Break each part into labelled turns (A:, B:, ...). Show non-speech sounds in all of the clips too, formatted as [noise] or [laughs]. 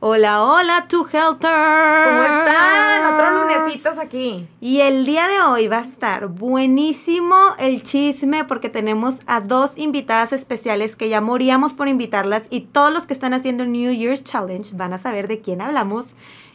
A: Hola, hola, tu helter.
B: ¿Cómo están? Otro lunesitos aquí.
A: Y el día de hoy va a estar buenísimo el chisme porque tenemos a dos invitadas especiales que ya moríamos por invitarlas y todos los que están haciendo el New Year's Challenge van a saber de quién hablamos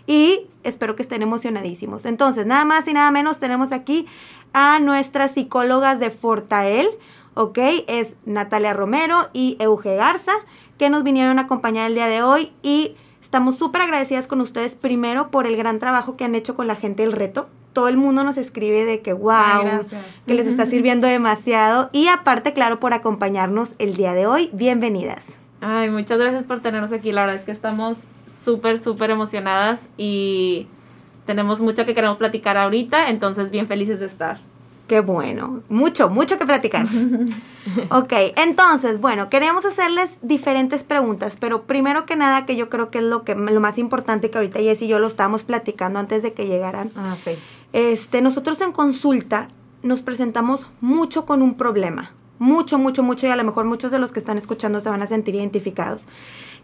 A: y espero que estén emocionadísimos. Entonces, nada más y nada menos tenemos aquí a nuestras psicólogas de Fortael, ¿ok? Es Natalia Romero y Euge Garza que nos vinieron a acompañar el día de hoy y Estamos súper agradecidas con ustedes primero por el gran trabajo que han hecho con la gente del reto. Todo el mundo nos escribe de que wow, que les está sirviendo demasiado y aparte, claro, por acompañarnos el día de hoy. Bienvenidas.
C: Ay, muchas gracias por tenernos aquí. La verdad es que estamos súper, súper emocionadas y tenemos mucho que queremos platicar ahorita, entonces bien felices de estar.
A: Qué bueno, mucho, mucho que platicar. [laughs] ok, entonces, bueno, queremos hacerles diferentes preguntas, pero primero que nada, que yo creo que es lo, que, lo más importante que ahorita Jess y yo lo estábamos platicando antes de que llegaran.
C: Ah, sí.
A: Este, nosotros en consulta nos presentamos mucho con un problema, mucho, mucho, mucho, y a lo mejor muchos de los que están escuchando se van a sentir identificados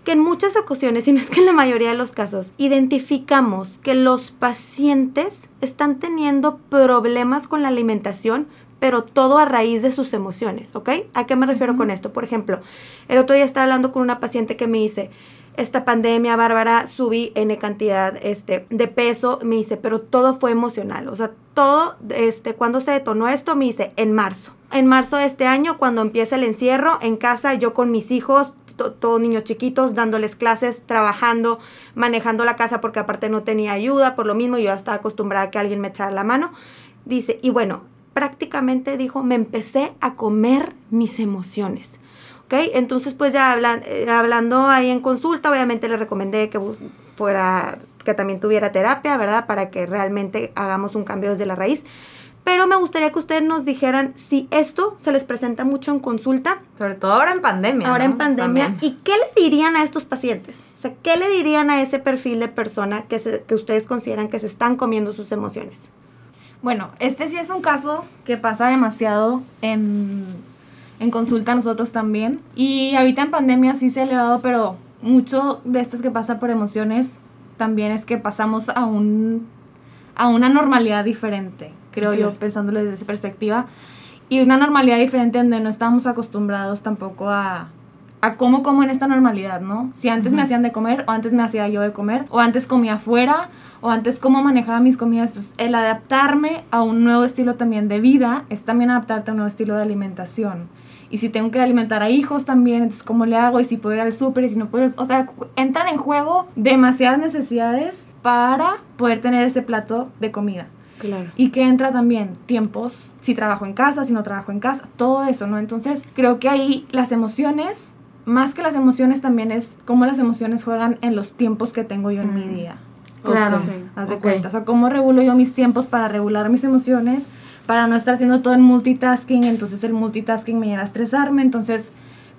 A: que en muchas ocasiones, y no es que en la mayoría de los casos, identificamos que los pacientes están teniendo problemas con la alimentación, pero todo a raíz de sus emociones, ¿ok? ¿A qué me refiero con esto? Por ejemplo, el otro día estaba hablando con una paciente que me dice, esta pandemia, Bárbara, subí N cantidad este, de peso, me dice, pero todo fue emocional, o sea, todo, este, cuando se detonó esto, me dice, en marzo. En marzo de este año, cuando empieza el encierro, en casa, yo con mis hijos, todos niños chiquitos, dándoles clases, trabajando, manejando la casa porque aparte no tenía ayuda, por lo mismo yo estaba acostumbrada a que alguien me echara la mano. Dice, y bueno, prácticamente dijo, me empecé a comer mis emociones. ¿Ok? Entonces pues ya eh, hablando ahí en consulta, obviamente le recomendé que fuera, que también tuviera terapia, ¿verdad? Para que realmente hagamos un cambio desde la raíz. Pero me gustaría que ustedes nos dijeran si esto se les presenta mucho en consulta.
B: Sobre todo ahora en pandemia.
A: Ahora en pandemia. ¿Y qué le dirían a estos pacientes? O sea, ¿qué le dirían a ese perfil de persona que, que ustedes consideran que se están comiendo sus emociones?
D: Bueno, este sí es un caso que pasa demasiado en, en consulta nosotros también. Y ahorita en pandemia sí se ha elevado, pero mucho de estas que pasa por emociones también es que pasamos a un a una normalidad diferente creo yo, pensándolo desde esa perspectiva. Y una normalidad diferente donde no estamos acostumbrados tampoco a, a cómo como en esta normalidad, ¿no? Si antes me hacían de comer, o antes me hacía yo de comer, o antes comía afuera, o antes cómo manejaba mis comidas. Entonces, el adaptarme a un nuevo estilo también de vida es también adaptarte a un nuevo estilo de alimentación. Y si tengo que alimentar a hijos también, entonces cómo le hago, y si puedo ir al súper, y si no puedo, o sea, entran en juego demasiadas necesidades para poder tener ese plato de comida. Y que entra también tiempos, si trabajo en casa, si no trabajo en casa, todo eso, ¿no? Entonces, creo que ahí las emociones, más que las emociones, también es cómo las emociones juegan en los tiempos que tengo yo en mi mm. día.
C: Claro.
D: Haz de cuenta. O sea, cómo regulo yo mis tiempos para regular mis emociones, para no estar haciendo todo en multitasking. Entonces, el multitasking me lleva a estresarme. Entonces,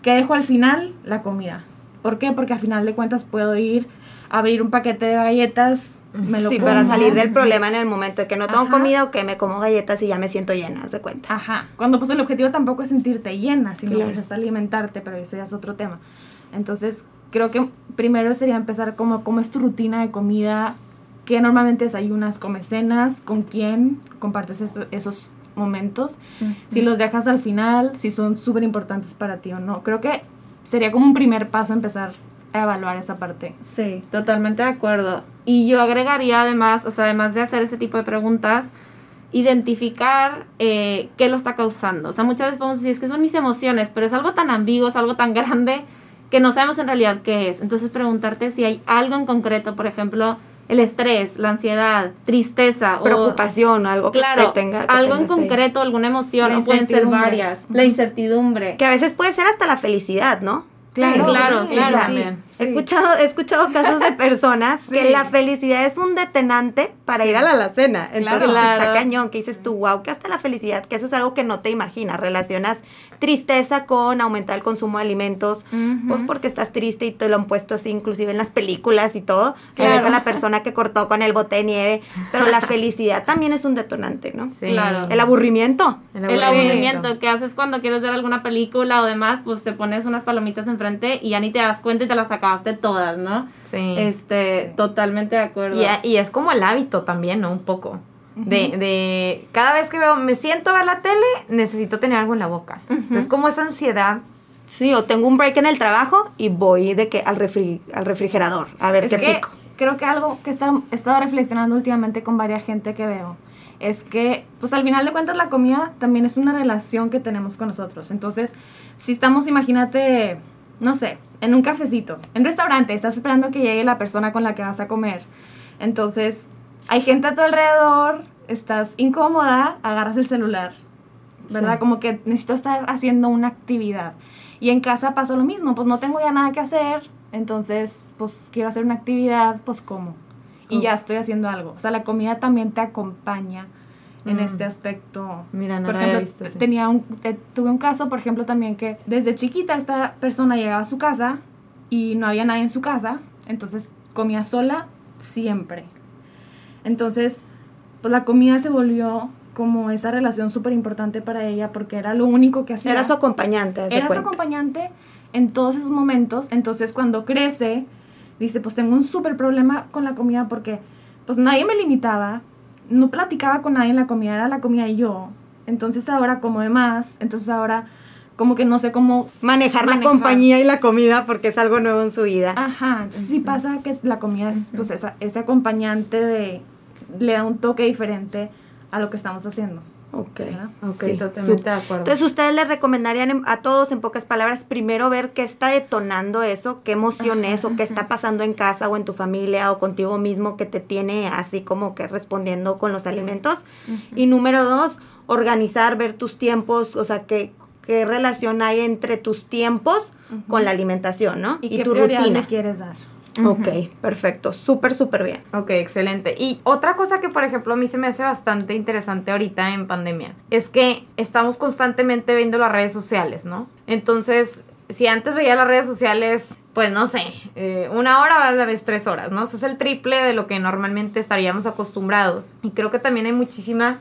D: ¿qué dejo al final? La comida. ¿Por qué? Porque al final de cuentas puedo ir a abrir un paquete de galletas
A: sí, para salir del problema en el momento de que no tengo comida o que me como galletas y ya me siento llena, de cuenta?
D: Ajá. Cuando pues el objetivo tampoco es sentirte llena, sino pues es alimentarte, pero eso ya es otro tema. Entonces, creo que primero sería empezar como cómo es tu rutina de comida, qué normalmente desayunas, comes cenas, con quién compartes esos momentos, si los dejas al final, si son súper importantes para ti o no. Creo que sería como un primer paso empezar evaluar esa parte.
C: Sí, totalmente de acuerdo. Y yo agregaría además, o sea, además de hacer ese tipo de preguntas, identificar eh, qué lo está causando. O sea, muchas veces podemos decir, es que son mis emociones, pero es algo tan ambiguo, es algo tan [laughs] grande que no sabemos en realidad qué es. Entonces preguntarte si hay algo en concreto, por ejemplo, el estrés, la ansiedad, tristeza
A: preocupación, o, algo que
C: claro,
A: tenga
C: algo en concreto, alguna emoción, o pueden ser varias, la incertidumbre.
A: Que a veces puede ser hasta la felicidad, ¿no?
C: Claro, claro, claro.
A: He, escuchado, he escuchado casos de personas [laughs] que la felicidad es un detenante para ir a la alacena. Entonces está cañón, que dices tú, wow, que hasta la felicidad, que eso es algo que no te imaginas. Relacionas tristeza con aumentar el consumo de alimentos, pues porque estás triste y te lo han puesto así, inclusive en las películas y todo. Claro. a la persona que cortó con el bote de nieve, pero la felicidad también es un detonante, ¿no?
C: Sí. Claro.
A: El aburrimiento.
C: El aburrimiento. que haces cuando quieres ver alguna película o demás, pues te pones unas palomitas enfrente y ya ni te das cuenta y te las acabaste todas, ¿no? Sí. Este, totalmente de acuerdo.
E: Y, y es como el hábito también, ¿no? Un poco. De, de cada vez que veo, me siento a ver la tele, necesito tener algo en la boca. es como esa ansiedad.
A: Sí, o tengo un break en el trabajo y voy de que al, refri, al refrigerador a ver qué pico.
D: Creo que algo que está, he estado reflexionando últimamente con varias gente que veo es que, pues al final de cuentas, la comida también es una relación que tenemos con nosotros. Entonces, si estamos, imagínate, no sé, en un cafecito, en un restaurante, estás esperando que llegue la persona con la que vas a comer. Entonces, hay gente a tu alrededor, estás incómoda, agarras el celular, ¿verdad? Como que necesito estar haciendo una actividad. Y en casa pasa lo mismo, pues no tengo ya nada que hacer, entonces pues quiero hacer una actividad, pues como. Y ya estoy haciendo algo. O sea, la comida también te acompaña en mm. este aspecto.
E: Mira, no
D: por ejemplo, tenía un, tuve un caso, por ejemplo, también que desde chiquita esta persona llegaba a su casa y no había nadie en su casa, entonces comía sola siempre. Entonces, pues la comida se volvió como esa relación súper importante para ella porque era lo único que hacía.
A: Era su acompañante.
D: Era su acompañante en todos esos momentos. Entonces, cuando crece, dice, pues tengo un súper problema con la comida porque pues nadie me limitaba, no platicaba con nadie en la comida, era la comida y yo. Entonces ahora como de más, entonces ahora como que no sé cómo
A: manejar, la compañía y la comida porque es algo nuevo en su vida.
D: Ajá, sí pasa que la comida es pues esa, ese acompañante de le da un toque diferente a lo que estamos haciendo.
A: Ok,
E: ok, totalmente de acuerdo.
A: Entonces, ustedes le recomendarían a todos, en pocas palabras, primero ver qué está detonando eso, qué emoción es, o qué está pasando en casa o en tu familia o contigo mismo que te tiene así como que respondiendo con los alimentos. Y número dos, organizar, ver tus tiempos, o sea, que qué relación hay entre tus tiempos con la alimentación, ¿no?
D: Y, qué tu rutina. quieres dar.
A: Ok, perfecto, súper, súper bien.
E: Ok, excelente. Y otra cosa que, por ejemplo, a mí se me hace bastante interesante ahorita en pandemia es que estamos constantemente viendo las redes sociales, ¿no? Entonces, si antes veía las redes sociales, pues no sé, eh, una hora a la vez tres horas, ¿no? Eso es el triple de lo que normalmente estaríamos acostumbrados. Y creo que también hay muchísima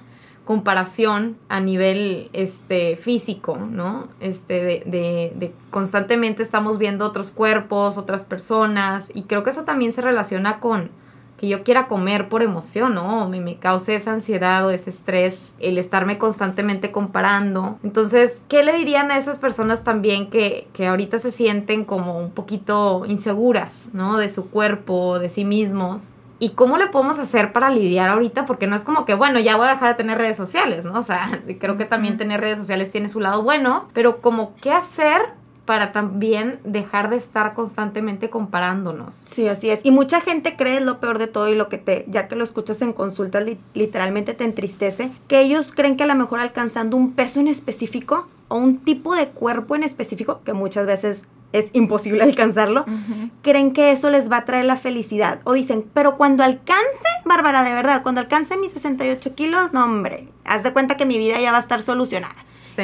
E: comparación a nivel este, físico, ¿no? Este, de, de, de, constantemente estamos viendo otros cuerpos, otras personas, y creo que eso también se relaciona con que yo quiera comer por emoción, ¿no? Me, me cause esa ansiedad o ese estrés, el estarme constantemente comparando. Entonces, ¿qué le dirían a esas personas también que, que ahorita se sienten como un poquito inseguras, ¿no? De su cuerpo, de sí mismos ¿Y cómo le podemos hacer para lidiar ahorita? Porque no es como que, bueno, ya voy a dejar de tener redes sociales, ¿no? O sea, [laughs] creo que también tener redes sociales tiene su lado bueno, pero como qué hacer para también dejar de estar constantemente comparándonos.
A: Sí, así es. Y mucha gente cree lo peor de todo y lo que te, ya que lo escuchas en consultas, literalmente te entristece, que ellos creen que a lo mejor alcanzando un peso en específico o un tipo de cuerpo en específico, que muchas veces es imposible [laughs] alcanzarlo, creen que eso les va a traer la felicidad. O dicen, pero cuando alcance, Bárbara, de verdad, cuando alcance mis 68 kilos, no, hombre, haz de cuenta que mi vida ya va a estar solucionada.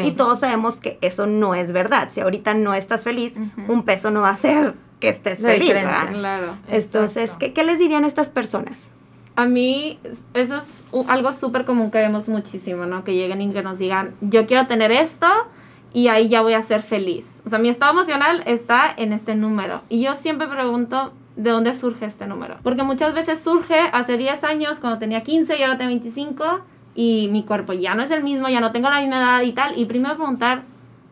A: Y todos sabemos que eso no es verdad. Si ahorita no estás feliz, un peso no va a hacer que estés feliz.
C: Claro.
A: Entonces, ¿qué, ¿qué, les dirían a estas personas?
C: A mí, eso es algo súper común que vemos muchísimo, ¿no? Que lleguen y que nos digan, yo quiero tener esto, y ahí ya voy a ser feliz. O sea, mi estado emocional está en este número. Y yo siempre pregunto, ¿de dónde surge este número? Porque muchas veces surge hace 10 años, cuando tenía 15 y ahora tengo 25, y mi cuerpo ya no es el mismo, ya no tengo la misma edad y tal. Y primero preguntar,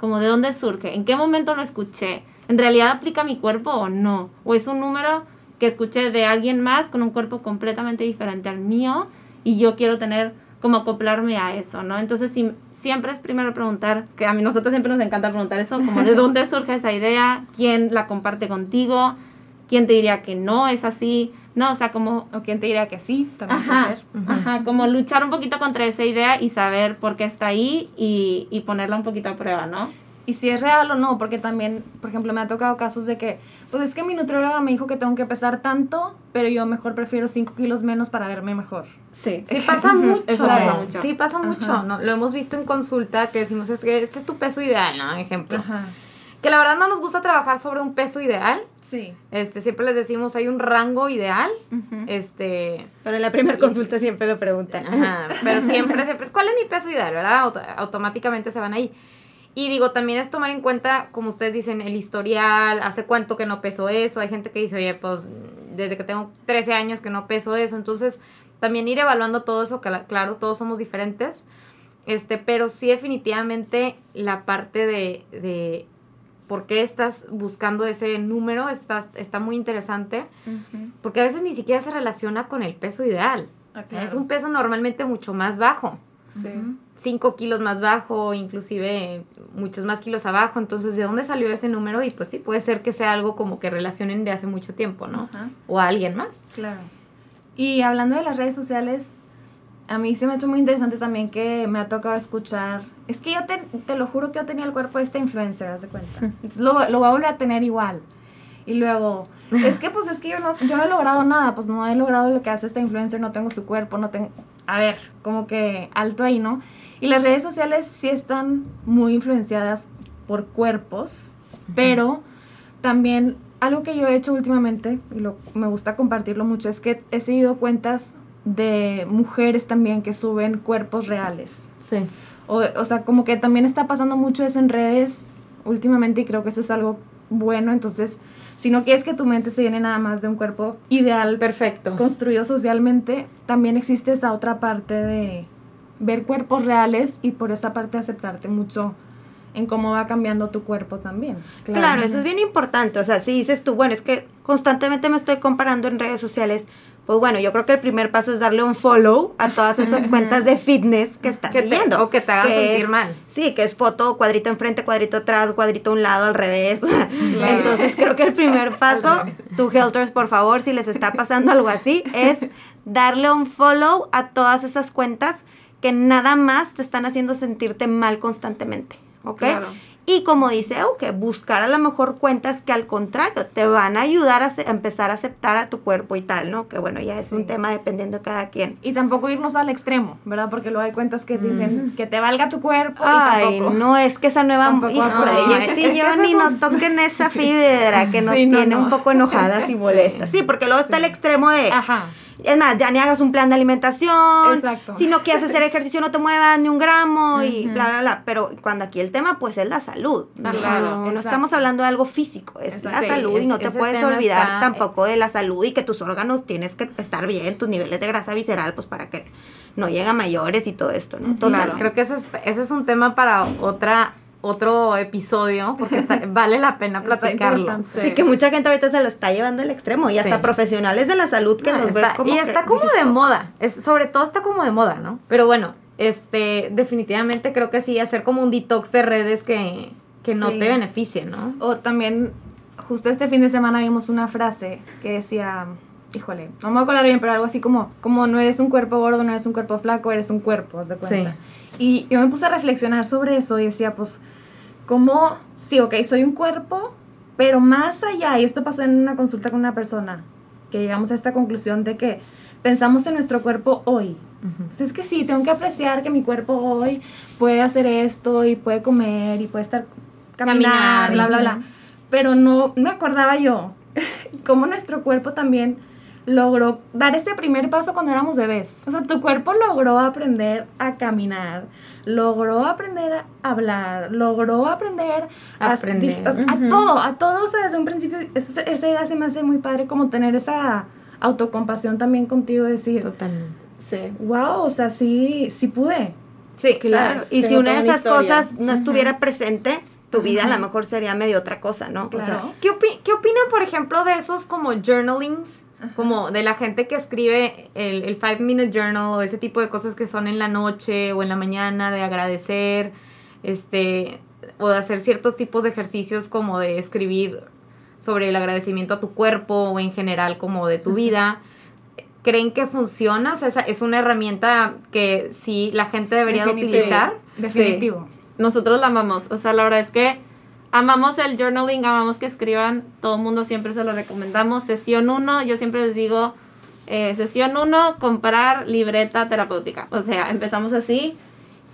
C: como, ¿de dónde surge? ¿En qué momento lo escuché? ¿En realidad aplica mi cuerpo o no? ¿O es un número que escuché de alguien más con un cuerpo completamente diferente al mío y yo quiero tener como acoplarme a eso, ¿no? Entonces, si, siempre es primero preguntar, que a mí nosotros siempre nos encanta preguntar eso, como de dónde [laughs] surge esa idea, quién la comparte contigo, quién te diría que no es así, no, o sea, como...
D: O quién te diría que sí, también
C: Ajá,
D: puede ser.
C: ajá, como luchar un poquito contra esa idea y saber por qué está ahí y, y ponerla un poquito a prueba, ¿no?
D: Y si es real o no, porque también, por ejemplo, me ha tocado casos de que, pues es que mi nutrióloga me dijo que tengo que pesar tanto, pero yo mejor prefiero 5 kilos menos para verme mejor.
C: Sí. [laughs]
E: Sí pasa mucho, sí pasa mucho, ¿no? Lo hemos visto en consulta que decimos, es que este es tu peso ideal, ¿no? Ejemplo.
D: Ajá.
E: Que la verdad no nos gusta trabajar sobre un peso ideal,
D: Sí.
E: este, siempre les decimos hay un rango ideal, este,
A: Pero en la primera consulta siempre lo preguntan.
E: Ajá, pero siempre, [laughs] siempre, ¿cuál es mi peso ideal, verdad? Auto- automáticamente se van ahí. Y digo, también es tomar en cuenta, como ustedes dicen, el historial, hace cuánto que no peso eso. Hay gente que dice, oye, pues desde que tengo 13 años que no peso eso. Entonces, también ir evaluando todo eso, que la- claro, todos somos diferentes. Este, pero sí definitivamente la parte de, de por qué estás buscando ese número está, está muy interesante. Porque a veces ni siquiera se relaciona con el peso ideal.
D: Ah,
E: O sea, Es un peso normalmente mucho más bajo.
C: Sí.
E: 5 kilos más bajo, inclusive muchos más kilos abajo. Entonces, ¿de dónde salió ese número? Y pues sí, puede ser que sea algo como que relacionen de hace mucho tiempo, ¿no?
D: Ajá.
E: O a alguien más.
D: Claro. Y hablando de las redes sociales, a mí se me ha hecho muy interesante también que me ha tocado escuchar. Es que yo te, te lo juro que yo tenía el cuerpo de esta influencer, haz de cuenta. Entonces, lo, lo voy a volver a tener igual. Y luego, es que pues es que yo no, yo no he logrado nada, pues no he logrado lo que hace esta influencer, no tengo su cuerpo, no tengo... A ver, como que alto ahí, ¿no? Y las redes sociales sí están muy influenciadas por cuerpos, pero también algo que yo he hecho últimamente, y lo, me gusta compartirlo mucho, es que he seguido cuentas de mujeres también que suben cuerpos reales.
E: Sí.
D: O, o sea, como que también está pasando mucho eso en redes últimamente y creo que eso es algo bueno. Entonces, si no quieres que tu mente se llene nada más de un cuerpo ideal,
E: Perfecto.
D: construido socialmente, también existe esa otra parte de ver cuerpos reales y por esa parte aceptarte mucho en cómo va cambiando tu cuerpo también.
A: Claro. eso es bien importante. O sea, si dices tú, bueno, es que constantemente me estoy comparando en redes sociales, pues bueno, yo creo que el primer paso es darle un follow a todas esas cuentas de fitness que estás
E: Que te-
A: siguiendo.
E: o que te haga
A: Que
E: sentir
A: es-
E: mal.
A: Sí, que es foto, cuadrito enfrente, cuadrito atrás, cuadrito a un lado, al revés. [laughs] Entonces creo que el primer paso, tú Helters, por favor, si les está pasando algo así, es darle un follow a todas esas cuentas que nada más te están haciendo sentirte mal constantemente. ¿Ok?
C: Claro.
A: Y como dice que buscar a lo mejor cuentas que al contrario te van a ayudar a, empezar a aceptar a tu cuerpo y tal, ¿no? Que bueno, ya es
D: Sí.
A: un tema dependiendo de cada quien.
D: Y tampoco irnos al extremo, ¿verdad? Porque luego hay cuentas que dicen que te valga tu cuerpo
A: Ay,
D: y tampoco.
A: no, es que esa nueva
D: Tampoco,
A: híjole,
E: no,
A: y
E: es-
A: sí, [laughs]
E: es que
A: yo ni nos toquen esa fibra que [laughs] nos
D: Sí, no,
A: tiene
D: no.
A: un poco enojadas y [laughs] molestas. Sí, porque luego está el extremo de,
D: Ajá.
A: Es más, ya ni hagas un plan de alimentación,
D: Exacto.
A: si no quieres hacer ejercicio no te muevas ni un gramo y bla, bla, bla. Pero cuando aquí el tema pues es la salud. Digo, no, estamos hablando de algo físico, es
D: Exacto.
A: la
E: Sí,
A: salud y no te puedes olvidar
E: está-
A: tampoco de la salud y que tus órganos tienes que estar bien, tus niveles de grasa visceral pues para que no lleguen a mayores y todo esto, ¿no?
E: Claro,
A: Totalmente.
E: creo que ese es, ese es un tema para otra otro episodio porque está- [laughs] vale la pena platicarlo.
A: Sí, que mucha gente ahorita se lo está llevando al extremo y hasta
E: Sí.
A: profesionales de la salud que
E: No,
A: nos
E: está-
A: ves como
E: y
A: que
E: está como
A: dices,
E: de moda, es, sobre todo está como de moda, ¿no? Pero bueno, este, definitivamente creo que sí, hacer como un detox de redes que, que no
D: Sí.
E: te beneficien, ¿no?
D: O también, justo este fin de semana vimos una frase que decía, híjole, no me voy a acordar bien, pero algo así como, como no eres un cuerpo gordo, no eres un cuerpo flaco, eres un cuerpo, haz de cuenta. Y yo me puse a reflexionar sobre eso y decía, pues, ¿cómo? Sí, ok, soy un cuerpo, pero más allá, y esto pasó en una consulta con una persona, que llegamos a esta conclusión de que pensamos en nuestro cuerpo hoy. Pues es que sí, tengo que apreciar que mi cuerpo hoy puede hacer esto y puede comer y puede estar caminar,
E: Caminar,
D: bla, bla, bla. Pero no, no me acordaba yo [laughs] cómo nuestro cuerpo también logró dar ese primer paso cuando éramos bebés. O sea, tu cuerpo logró aprender a caminar, logró aprender a hablar, logró aprender a,
E: Aprender.
D: a, a todo, a todo. O sea, desde un principio, eso- esa idea se me hace muy padre como tener esa autocompasión también contigo, decir,
E: Totalmente.
C: Sí.
D: wow, o sea, sí, sí pude.
E: Sí,
A: Claro, y si una de esas
C: historia.
A: cosas no estuviera presente, tu vida a lo mejor sería medio otra cosa, ¿no? O sea,
D: Claro.
E: ¿Qué, opi- ¿Qué opinan, por ejemplo, de esos como journalings como de la gente que escribe el, el Five Minute Journal o ese tipo de cosas que son en la noche o en la mañana, de agradecer, este, o de hacer ciertos tipos de ejercicios como de escribir sobre el agradecimiento a tu cuerpo o en general como de tu vida. ¿Creen que funciona? O sea, esa es una herramienta que sí la gente debería de utilizar.
D: Definitivo.
C: Nosotros la amamos. O sea, la verdad es que amamos el journaling, amamos que escriban. Todo el mundo siempre se lo recomendamos. Sesión 1, yo siempre les digo, eh, sesión 1, comprar libreta terapéutica. O sea, empezamos así.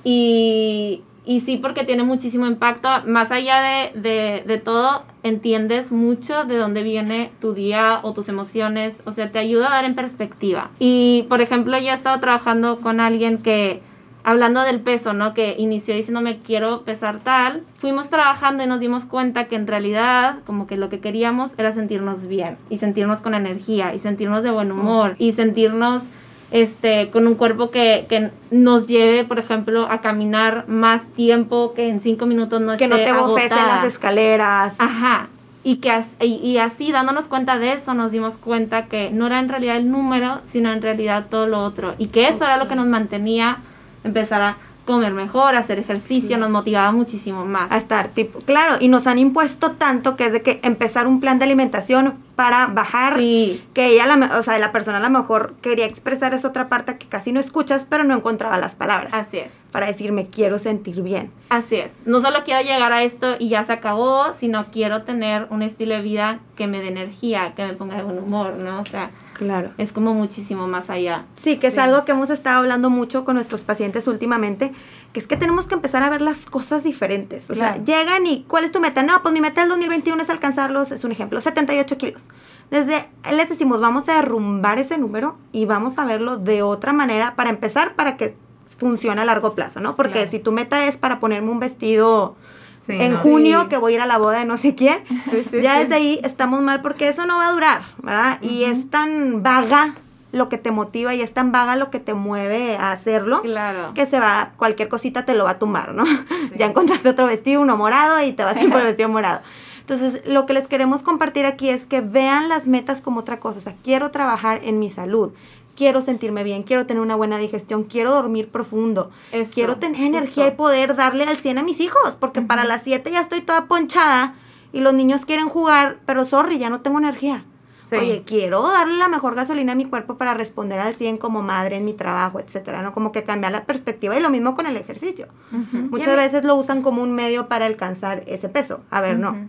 C: Y, y sí, porque tiene muchísimo impacto. Más allá de, de, de todo, entiendes mucho de dónde viene tu día o tus emociones. O sea, te ayuda a dar en perspectiva. Y, por ejemplo, yo he estado trabajando con alguien que, hablando del peso, ¿no? Que inició diciéndome quiero pesar tal. Fuimos trabajando y nos dimos cuenta que en realidad como que lo que queríamos era sentirnos bien y sentirnos con energía y sentirnos de buen humor y sentirnos este con un cuerpo que, que nos lleve, por ejemplo, a caminar más tiempo que en cinco minutos no
A: Que no
C: esté
A: te bofes en las escaleras.
C: Ajá. Y que as- y, y así dándonos cuenta de eso nos dimos cuenta que no era en realidad el número, sino en realidad todo lo otro. Y que eso era lo que nos mantenía empezar a comer mejor, hacer ejercicio, nos motivaba muchísimo más.
A: a estar tipo, claro, y nos han impuesto tanto que es de que empezar un plan de alimentación para bajar
C: Sí,
A: que ella la, o sea, la persona a lo mejor quería expresar esa otra parte que casi no escuchas, pero no encontraba las palabras
C: así es.
A: para decirme quiero sentir bien.
C: Así es. No solo quiero llegar a esto y ya se acabó, sino quiero tener un estilo de vida que me dé energía, que me ponga de buen humor, ¿no? O sea,
A: Claro.
C: es como muchísimo más allá.
A: Sí, que es algo que hemos estado hablando mucho con nuestros pacientes últimamente, que es que tenemos que empezar a ver las cosas diferentes. O
D: Claro.
A: sea, llegan y ¿cuál es tu meta? No, pues mi meta del 2021 es alcanzarlos, es un ejemplo, 78 kilos. Desde, les decimos, vamos a derrumbar ese número y vamos a verlo de otra manera para empezar, para que funcione a largo plazo, ¿no? Porque
D: Claro.
A: si tu meta es para ponerme un vestido
E: Sí,
A: en
E: ¿no?
A: junio,
C: Sí.
A: que voy a ir a la boda de no sé quién,
C: Sí, sí,
A: ya
C: sí.
A: desde ahí estamos mal porque eso no va a durar, ¿verdad? Y es tan vaga lo que te motiva y es tan vaga lo que te mueve a hacerlo
C: Claro.
A: que se va, cualquier cosita te lo va a tumbar, ¿no? Ya encontraste otro vestido, uno morado y te vas a ir por el vestido morado. Entonces, lo que les queremos compartir aquí es que vean las metas como otra cosa. O sea, quiero trabajar en mi salud, quiero sentirme bien, quiero tener una buena digestión, quiero dormir profundo,
C: Eso,
A: quiero tener
C: justo.
A: energía y poder darle al 100 a mis hijos, porque para las 7 ya estoy toda ponchada y los niños quieren jugar, pero sorry, ya no tengo energía.
E: Sí.
A: Oye, quiero darle la mejor gasolina a mi cuerpo para responder al 100 como madre en mi trabajo, etcétera, ¿no? Como que cambiar la perspectiva y lo mismo con el ejercicio. Muchas veces lo usan como un medio para alcanzar ese peso. A ver, no.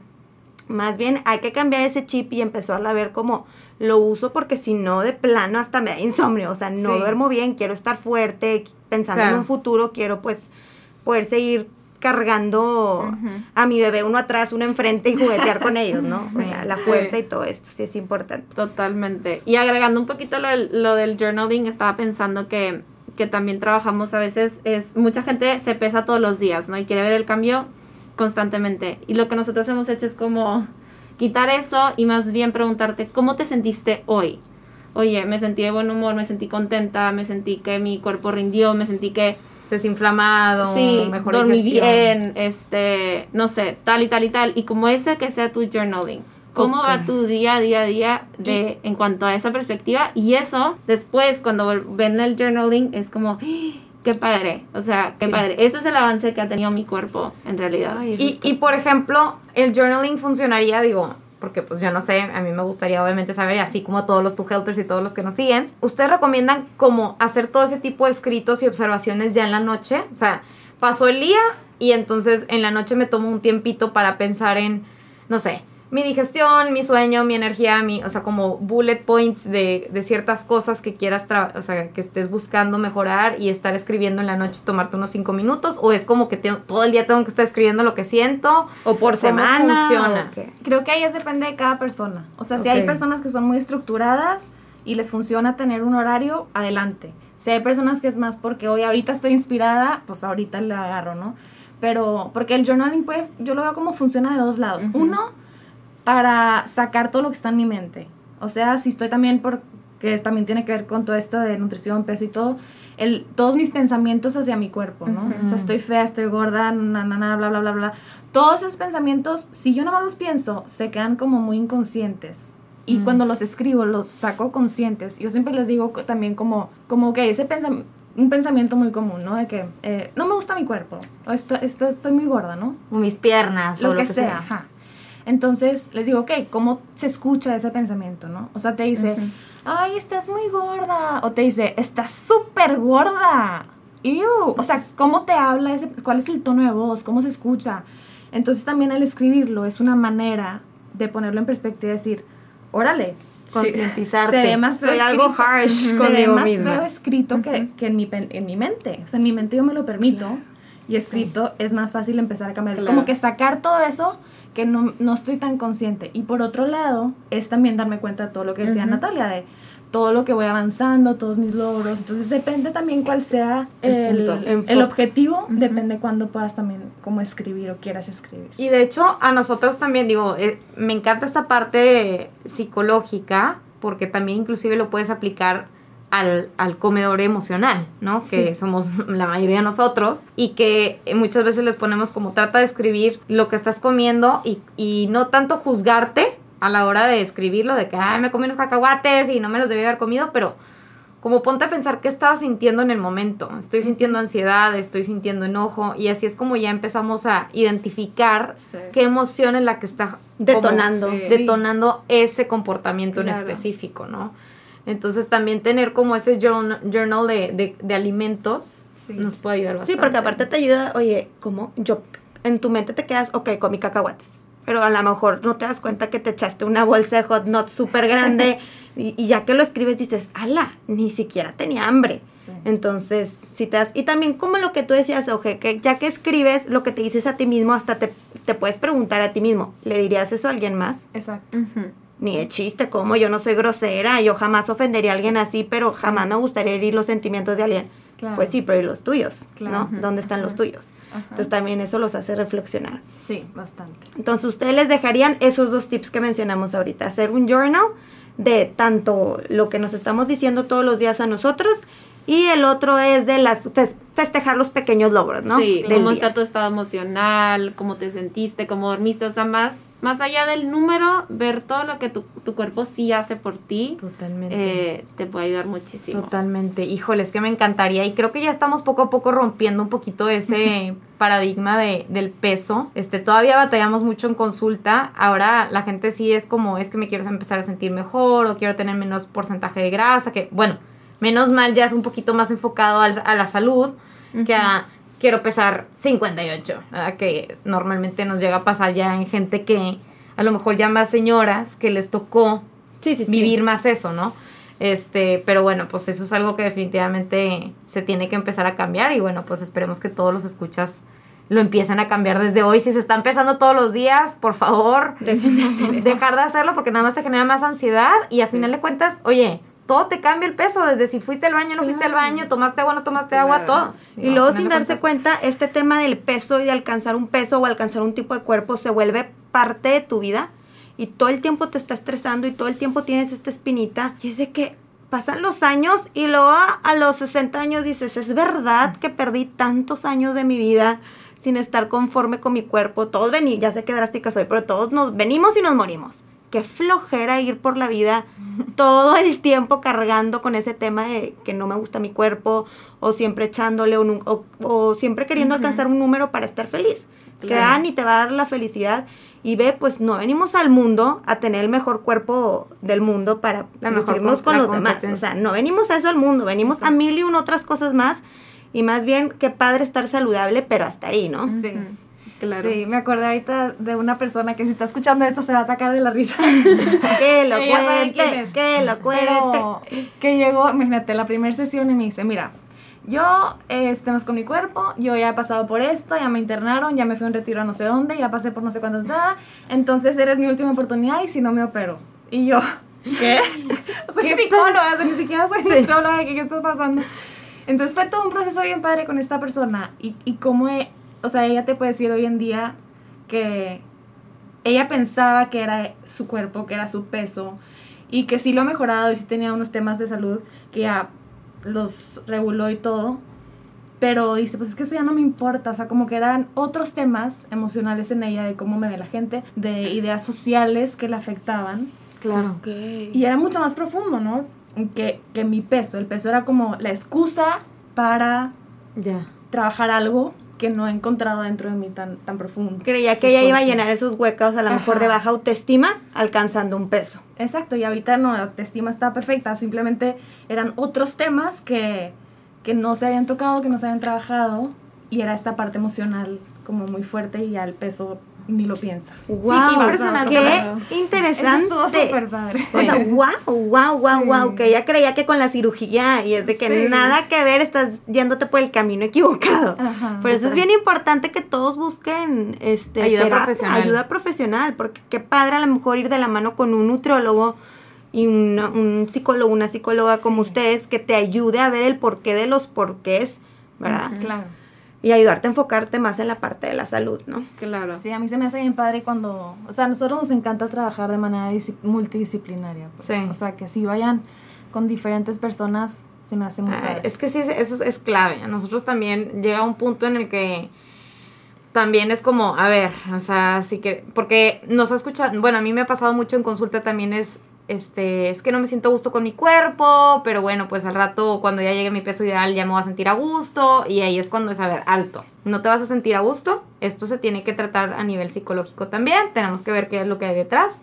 A: Más bien hay que cambiar ese chip y empezar a ver como lo uso porque si no, de plano hasta me da insomnio. O sea, no
D: Sí.
A: duermo bien, quiero estar fuerte, pensando en un futuro, quiero pues poder seguir cargando a mi bebé uno atrás, uno enfrente y juguetear con ellos, ¿no? O sea, la
C: Sí.
A: fuerza y todo esto, sí es importante.
C: Totalmente. Y agregando un poquito lo, del- lo del journaling, estaba pensando que, que también trabajamos a veces, es mucha gente se pesa todos los días, ¿no? Y quiere ver el cambio constantemente. Y lo que nosotros hemos hecho es como quitar eso y más bien preguntarte, ¿cómo te sentiste hoy? Oye, me sentí de buen humor, me sentí contenta, me sentí que mi cuerpo rindió, me sentí que
E: Desinflamado,
C: sí,
E: mejor
C: dormí
E: digestión.
C: bien, este, no sé, tal y tal y tal. Y como ese que sea tu journaling. ¿Cómo va tu día, día a día de, en cuanto a esa perspectiva? Y eso, después, cuando ven el journaling, es como, ¡Ah! Qué padre. O sea, qué padre. Este es el avance que ha tenido mi cuerpo, en realidad.
A: Ay,
E: Y, y por ejemplo, el journaling funcionaría, digo, porque pues yo no sé, a mí me gustaría obviamente saber, así como todos los two helters y todos los que nos siguen, ¿ustedes recomiendan como hacer todo ese tipo de escritos y observaciones ya en la noche? O sea, pasó el día y entonces en la noche me tomo un tiempito para pensar en, no sé, mi digestión, mi sueño, mi energía, mi, o sea, como bullet points de, de ciertas cosas que quieras, tra- o sea, que estés buscando mejorar y estar escribiendo en la noche, tomarte unos cinco minutos, o es como que te- todo el día tengo que estar escribiendo lo que siento.
A: o por
E: ¿Cómo
A: semana.
E: funciona?
D: Creo que ahí es depende de cada persona. O sea, si hay personas que son muy estructuradas y les funciona tener un horario, adelante. Si hay personas que es más porque hoy ahorita estoy inspirada, pues ahorita le agarro, ¿no? Pero porque el journaling puede, yo lo veo como funciona de dos lados. Uno, para sacar todo lo que está en mi mente. O sea, si estoy también porque también tiene que ver con todo esto de nutrición, peso y todo, el, todos mis pensamientos hacia mi cuerpo, ¿no?
C: Ujú.
D: O sea, estoy fea, estoy gorda, na, na, na, bla, bla, bla, bla. Todos esos pensamientos, si yo nada más los pienso, se quedan como muy inconscientes. Y cuando los escribo, los saco conscientes. Yo siempre les digo también como, como que ese pensamiento, un pensamiento muy común, ¿no? De que eh, no me gusta mi cuerpo, o esto, esto, estoy muy gorda, ¿no?
E: O mis piernas.
D: lo,
E: o
D: que, sea, ajá. Entonces les digo, ok, ¿cómo se escucha ese pensamiento, no? O sea, te dice, ay, estás muy gorda. O te dice, estás súper gorda. Ew. O sea, ¿cómo te habla ese, cuál es el tono de voz, cómo se escucha? Entonces también al escribirlo es una manera de ponerlo en perspectiva y decir, órale. sí,
E: Concientizarte.
D: Se ve más feo
A: Soy algo harsh
D: Se ve más
A: misma.
D: feo escrito que, que en, mi, en mi mente. O sea, en mi mente yo me lo permito. Y escrito es más fácil empezar a cambiar. Es como que sacar todo eso que no, no estoy tan consciente. Y por otro lado, es también darme cuenta de todo lo que decía Natalia, de todo lo que voy avanzando, todos mis logros. Entonces depende también cuál sea
C: El
D: el, objetivo, depende cuándo puedas también como escribir o quieras escribir.
E: Y de hecho, a nosotros también, digo, eh, me encanta esta parte psicológica, porque también inclusive lo puedes aplicar al, al comedor emocional, ¿no? Que somos la mayoría de nosotros y que muchas veces les ponemos como trata de escribir lo que estás comiendo y, y no tanto juzgarte a la hora de escribirlo, de que, ay, me comí unos cacahuates y no me los debí haber comido, pero como ponte a pensar qué estaba sintiendo en el momento. Estoy sintiendo ansiedad, estoy sintiendo enojo y así es como ya empezamos a identificar
C: Sí.
E: qué emoción es la que está como
A: Detonando.
C: Sí.
E: detonando ese comportamiento en
C: Claro.
E: específico, ¿no? Entonces también tener como ese journal, journal de, de- de alimentos
D: Sí.
E: nos puede ayudar bastante.
A: Sí, porque aparte te ayuda, oye, como yo, en tu mente te quedas, ok, comí cacahuates. Pero a lo mejor no te das cuenta que te echaste una bolsa de hot nuts súper grande [laughs] y, y ya que lo escribes dices, ala, ni siquiera tenía hambre.
D: Sí.
A: Entonces, si te das, y también como lo que tú decías, Oje, que ya que escribes lo que te dices a ti mismo, hasta te, te puedes preguntar a ti mismo, ¿le dirías eso a alguien más?
D: Exacto.
A: Ni de chiste, como yo no soy grosera, yo jamás ofendería a alguien así, pero jamás me gustaría herir los sentimientos de alguien.
D: Claro.
A: Pues sí, pero ¿y los tuyos?
D: Claro.
A: ¿No? ¿Dónde están los tuyos?
D: Ajá.
A: Entonces también eso los hace reflexionar.
D: Sí, bastante.
A: Entonces ustedes les dejarían esos dos tips que mencionamos ahorita. Hacer un journal de tanto lo que nos estamos diciendo todos los días a nosotros y el otro es de las fes- festejar los pequeños logros, ¿no?
C: Sí,
A: Del
C: cómo
A: día.
C: está tu estado emocional, cómo te sentiste, cómo dormiste, o sea, más, más allá del número, ver todo lo que tu, tu cuerpo sí hace por ti,
E: Totalmente.
C: eh, te puede ayudar muchísimo.
E: Totalmente. Híjole, es que me encantaría y creo que ya estamos poco a poco rompiendo un poquito ese [laughs] paradigma de, del peso. Este, todavía batallamos mucho en consulta. Ahora la gente sí es como, es que me quiero empezar a sentir mejor o quiero tener menos porcentaje de grasa, que bueno, menos mal ya es un poquito más enfocado al- a, la salud que a quiero pesar 58, ¿verdad? que normalmente nos llega a pasar ya en gente que a lo mejor ya más señoras que les tocó
A: Sí, sí, sí.
E: vivir más eso, ¿no? Este, pero bueno, pues eso es algo que definitivamente se tiene que empezar a cambiar y bueno, pues esperemos que todos los escuchas lo empiecen a cambiar desde hoy. Si se está empezando todos los días, por favor,
A: Dejen de
E: dejar de hacerlo porque nada más te genera más ansiedad y al final de cuentas, oye, todo te cambia el peso, desde si fuiste al baño, no fuiste al baño, tomaste agua, no tomaste agua, todo.
A: Y luego
E: al
A: sin darse
E: cuentas,
A: cuenta, este tema del peso y de alcanzar un peso o alcanzar un tipo de cuerpo se vuelve parte de tu vida y todo el tiempo te está estresando y todo el tiempo tienes esta espinita y es de que pasan los años y luego a, a los 60 años dices, es verdad que perdí tantos años de mi vida sin estar conforme con mi cuerpo. Todos venimos, ya sé que drástica soy, pero todos nos venimos y nos morimos. Qué flojera ir por la vida todo el tiempo cargando con ese tema de que no me gusta mi cuerpo o siempre echándole o, o- o siempre queriendo alcanzar un número para estar feliz. Que ah, ni te va a dar la felicidad. Y ve, pues no venimos al mundo a tener el mejor cuerpo del mundo para
E: La
A: lucirnos con
E: la
A: los demás. O sea, no venimos a eso al mundo, venimos a mil y un otras cosas más. Y más bien, qué padre estar saludable, pero hasta ahí, ¿no?
D: Sí.
C: Claro.
D: Sí, me acordé ahorita de una persona que si está escuchando esto se va a atacar de la risa. [laughs]
A: Que lo cuente, que lo cuente.
D: Pero que llegó, imagínate, la primera sesión y me dice, mira, yo este, más con mi cuerpo, yo ya he pasado por esto, ya me internaron, ya me fui a un retiro a no sé dónde, ya pasé por no sé cuántas, nada, entonces eres mi última oportunidad y si no me opero. Y yo, ¿qué? [laughs] soy psicóloga, o sea, ni siquiera soy nutróloga, ¿qué, ¿qué está pasando? Entonces fue todo un proceso bien padre con esta persona y, y cómo, he- o sea, ella te puede decir hoy en día que ella pensaba que era su cuerpo, que era su peso y que sí lo ha mejorado y sí tenía unos temas de salud que ya los reguló y todo. Pero dice, pues es que eso ya no me importa, o sea, como que eran otros temas emocionales en ella de cómo me ve la gente, de ideas sociales que le afectaban,
E: Claro.
D: Y era mucho más profundo, ¿no? Que, que mi peso. El peso era como la excusa para
E: Ya.
D: trabajar algo que no he encontrado dentro de mí tan, tan profundo.
A: Creía que ella iba a llenar esos huecos, a lo mejor de baja autoestima, alcanzando un peso.
D: Exacto, y ahorita no, la autoestima está perfecta, simplemente eran otros temas que, que no se habían tocado, que no se habían trabajado, y era esta parte emocional como muy fuerte y ya el peso ni lo piensa.
A: Wow,
C: qué impresionante.
A: Qué
D: Eso
A: interesante.
D: estuvo súper padre.
A: O sea, wow, wow, wow,
D: Sí.
A: wow, que ella creía que con la cirugía y es de que
D: Sí.
A: nada que ver, estás yéndote por el camino equivocado.
D: Ajá.
A: Por eso es bien importante que todos busquen este
E: Ayuda
A: terapia,
E: profesional.
A: ayuda profesional, porque qué padre a lo mejor ir de la mano con un nutriólogo y una- un psicólogo, una psicóloga como
D: Sí.
A: ustedes que te ayude a ver el porqué de los porqués, ¿verdad?
D: Claro.
A: Y ayudarte a enfocarte más en la parte de la salud, ¿no?
C: Claro.
D: Sí, a mí se me hace bien padre cuando, o sea, a nosotros nos encanta trabajar de manera multidisciplinaria. pues.
E: Sí.
D: O sea, que si vayan con diferentes personas, se me hace muy
E: Ah,
D: padre.
E: es que sí, eso es, es clave. A nosotros también llega un punto en el que también es como, a ver, o sea, sí que, porque nos ha escuchado, bueno, a mí me ha pasado mucho en consulta también es, este, es que no me siento a gusto con mi cuerpo, pero bueno, pues al rato cuando ya llegue mi peso ideal ya me voy a sentir a gusto y ahí es cuando es, a ver, alto, no te vas a sentir a gusto, esto se tiene que tratar a nivel psicológico también, tenemos que ver qué es lo que hay detrás,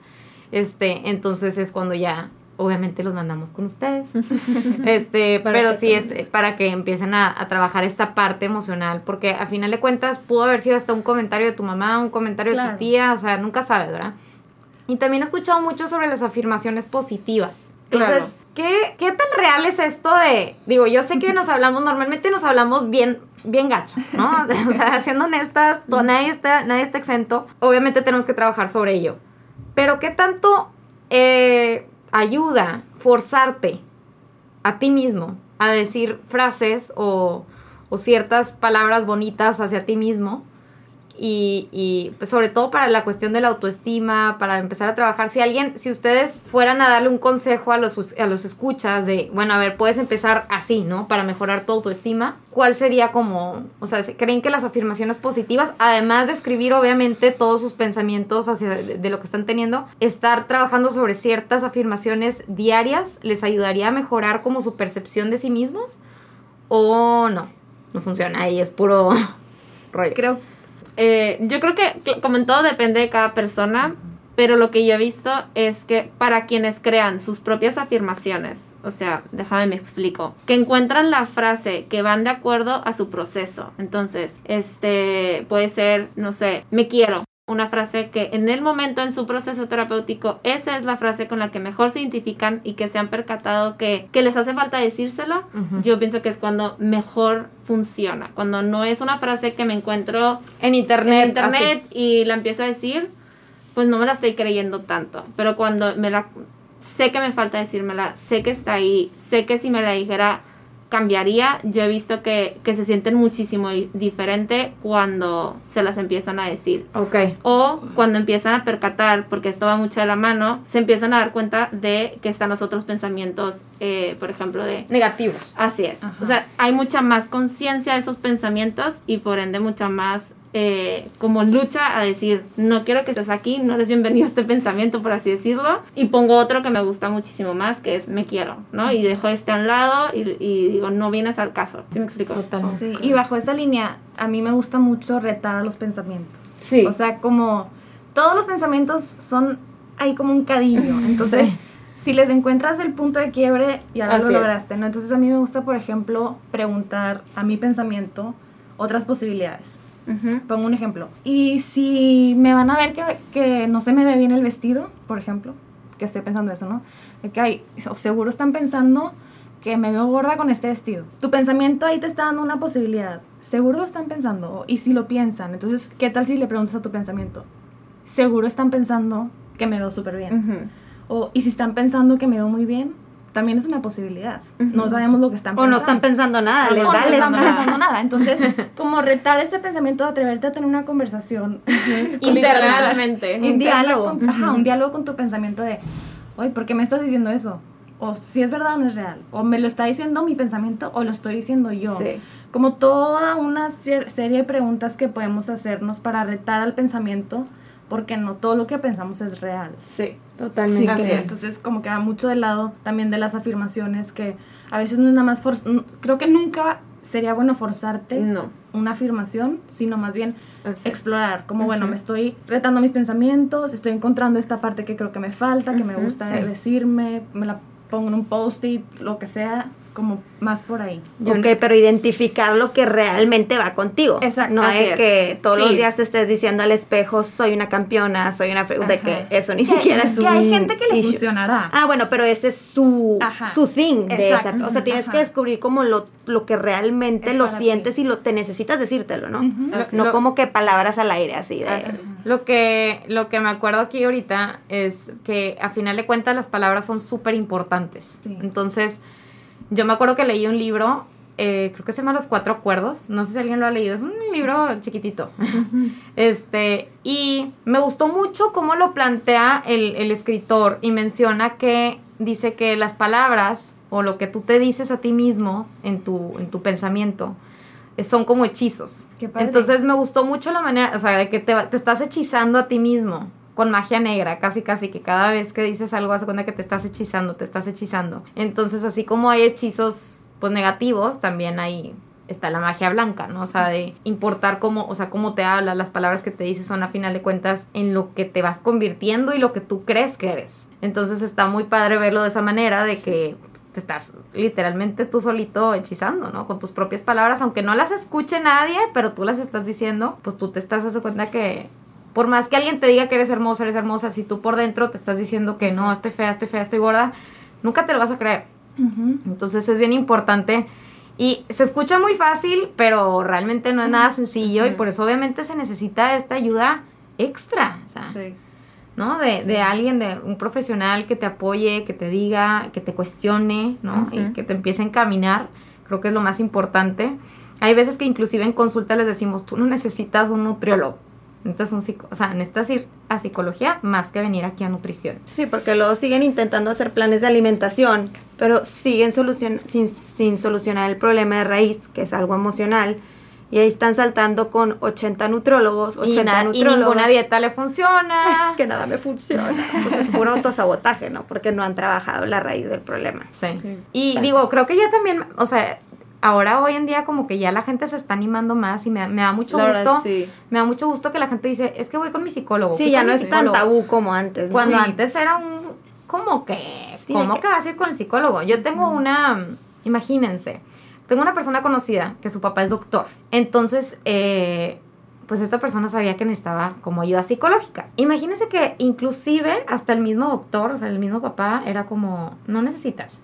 E: este, entonces es cuando ya, obviamente los mandamos con ustedes, [laughs] este, pero sí es para que empiecen a, a trabajar esta parte emocional, porque a final de cuentas pudo haber sido hasta un comentario de tu mamá, un comentario de tu tía, o sea, nunca sabes, ¿verdad? Y también he escuchado mucho sobre las afirmaciones positivas. Entonces,
C: Claro.
E: ¿qué, ¿qué tan real es esto de, digo, yo sé que nos hablamos, normalmente nos hablamos bien, bien gacho, ¿no? [laughs] O sea, siendo honestas, to- nadie está, nadie está exento, obviamente tenemos que trabajar sobre ello. Pero ¿qué tanto eh, ayuda forzarte a ti mismo a decir frases o, o ciertas palabras bonitas hacia ti mismo? Y, pues sobre todo para la cuestión de la autoestima, para empezar a trabajar. Si alguien, si ustedes fueran a darle un consejo a los, a los escuchas de, bueno, a ver, puedes empezar así, ¿no? Para mejorar tu autoestima, ¿cuál sería como, o sea, creen que las afirmaciones positivas, además de escribir obviamente todos sus pensamientos hacia de, de lo que están teniendo, estar trabajando sobre ciertas afirmaciones diarias les ayudaría a mejorar como su percepción de sí mismos? ¿O no? No funciona, ahí es puro [laughs] rollo.
D: Creo
C: Eh, yo creo que, como en todo, depende de cada persona, pero lo que yo he visto es que para quienes crean sus propias afirmaciones, o sea, déjame me explico, que encuentran la frase que van de acuerdo a su proceso. Entonces, este puede ser, no sé, me quiero. Una frase que en el momento en su proceso terapéutico, esa es la frase con la que mejor se identifican y que se han percatado que, que les hace falta decírselo.
E: Ujú.
C: Yo pienso que es cuando mejor funciona. Cuando no es una frase que me encuentro
E: En internet.
C: en internet y la empiezo a decir, pues no me la estoy creyendo tanto. Pero cuando me la sé que me falta decírmela, sé que está ahí, sé que si me la dijera cambiaría, yo he visto que, que se sienten muchísimo di- diferente cuando se las empiezan a decir.
E: Ok.
C: O cuando empiezan a percatar, porque esto va mucho de la mano, se empiezan a dar cuenta de que están los otros pensamientos, eh, por ejemplo, de
E: Negativos.
C: Así es.
D: Ajá.
C: O sea, hay mucha más conciencia de esos pensamientos y por ende mucha más eh, como lucha a decir, no quiero que estés aquí, no eres bienvenido a este pensamiento, por así decirlo. Y pongo otro que me gusta muchísimo más, que es me quiero, ¿no? Y dejo este a un lado y, y digo, no vienes al caso. ¿Sí me explico?
E: Total.
D: Sí, y bajo esta línea, a mí me gusta mucho retar a los pensamientos.
E: Sí.
D: O sea, como todos los pensamientos son ahí como un cadillo. [laughs] Entonces,
E: Sí.
D: si les encuentras el punto de quiebre, ya
C: Así
D: lo
C: es.
D: lograste, ¿no? Entonces, a mí me gusta, por ejemplo, preguntar a mi pensamiento otras posibilidades. Pongo un ejemplo. Y si me van a ver que, que no se me ve bien el vestido, por ejemplo, que estoy pensando eso, ¿no? De que hay, o seguro están pensando que me veo gorda con este vestido. Tu pensamiento ahí te está dando una posibilidad. Seguro lo están pensando. Y si lo piensan, entonces, ¿qué tal si le preguntas a tu pensamiento? Seguro están pensando que me veo súper bien. O, y si están pensando que me veo muy bien, también es una posibilidad. No
C: Ujú.
D: sabemos lo que están
A: O
D: pensando.
A: no están pensando nada,
D: O
A: les
D: no
A: vale
D: están
A: nada.
D: pensando nada. Entonces, [laughs] como retar este pensamiento, atreverte a tener una conversación [laughs]
C: Literalmente.
A: Un diálogo.
D: con- ajá, un diálogo con tu pensamiento de, oye, ¿por qué me estás diciendo eso? O si es verdad o no es real. O me lo está diciendo mi pensamiento o lo estoy diciendo yo.
C: Sí.
D: Como toda una serie de preguntas que podemos hacernos para retar al pensamiento porque no todo lo que pensamos es real.
C: Sí, totalmente.
A: Sí,
C: Así.
D: Entonces, como que va mucho del lado también de las afirmaciones que a veces no es nada más, creo que nunca sería bueno forzarte
C: No.
D: una afirmación, sino más bien explorar, como bueno, me estoy retando mis pensamientos, estoy encontrando esta parte que creo que me falta, que me gusta
C: sí.
D: decirme, me la pongo en un post-it, lo que sea, como más por ahí.
C: Yo-
A: ok, pero identificar lo que realmente va contigo.
D: Exacto,
A: No es
C: es.
A: que todos los días te estés diciendo al espejo, soy una campeona, soy una... fre-", De que eso ni
D: Que-
A: siquiera es
D: que
A: un
D: hay gente que le
A: issue.
D: funcionará.
A: Ah, bueno, pero ese es su,
D: Ajá.
A: su thing de
D: Exacto.
A: esa. O sea, tienes
D: Ajá.
A: que descubrir como lo, lo que realmente
D: Es
A: lo sientes
D: ti.
A: y lo te necesitas decírtelo, ¿no? No
E: Lo-
A: como que palabras al aire así de...
C: Así.
E: Lo que, lo que me acuerdo aquí ahorita es que a final de cuentas las palabras son súper importantes.
D: Sí.
E: Entonces, yo me acuerdo que leí un libro, eh, creo que se llama Los Cuatro Acuerdos, no sé si alguien lo ha leído, es un libro chiquitito. este, y me gustó mucho cómo lo plantea el, el escritor y menciona que dice que las palabras o lo que tú te dices a ti mismo en tu, en tu pensamiento eh, son como hechizos.
D: Qué padre.
E: Entonces me gustó mucho la manera, o sea, de que te, te estás hechizando a ti mismo con magia negra, casi casi que cada vez que dices algo hace cuenta que te estás hechizando, te estás hechizando. Entonces, así como hay hechizos pues negativos, también hay está la magia blanca, ¿no? O sea, de importar cómo, o sea, cómo te hablas, las palabras que te dices son a final de cuentas en lo que te vas convirtiendo y lo que tú crees que eres. Entonces está muy padre verlo de esa manera, de que te estás literalmente tú solito hechizando, ¿no? Con tus propias palabras, aunque no las escuche nadie, pero tú las estás diciendo, pues tú te estás dando cuenta que por más que alguien te diga que eres hermosa, eres hermosa, si tú por dentro te estás diciendo que no, estoy fea, estoy fea, estoy gorda, nunca te lo vas a creer. Entonces es bien importante y se escucha muy fácil, pero realmente no es nada sencillo y por eso obviamente se necesita esta ayuda extra, o sea,
C: Sí.
E: ¿no? De, de alguien, de un profesional que te apoye, que te diga, que te cuestione, ¿no? Y que te empiece a encaminar, creo que es lo más importante. Hay veces que inclusive en consulta les decimos, tú no necesitas un nutriólogo, necesitas un psico, o sea, necesitas ir a psicología más que venir aquí a nutrición.
A: Sí, porque luego siguen intentando hacer planes de alimentación, pero siguen solucion sin, sin solucionar el problema de raíz, que es algo emocional. Y ahí están saltando con 80 nutrólogos, 80
E: Y, na- y
A: nutrólogos.
E: ninguna dieta le funciona.
A: Es que nada me funciona. Pues es puro autosabotaje, ¿no? Porque no han trabajado la raíz del problema.
E: Sí.
C: Sí.
E: Y digo, creo que ya también, o sea, ahora hoy en día como que ya la gente se está animando más y me, me da mucho
C: La verdad,
E: gusto.
C: sí.
E: Me da mucho gusto que la gente dice, es que voy con mi psicólogo.
A: Sí, ya no es tan
E: psicólogo".
A: tabú como antes.
E: Cuando
A: Sí.
E: antes era un, ¿cómo que?
A: Sí,
E: ¿Cómo
A: de
E: que vas a ir con el psicólogo? Yo tengo una, imagínense, tengo una persona conocida que su papá es doctor. Entonces, eh, pues esta persona sabía que necesitaba como ayuda psicológica. Imagínense que inclusive hasta el mismo doctor, o sea, el mismo papá era como, no necesitas,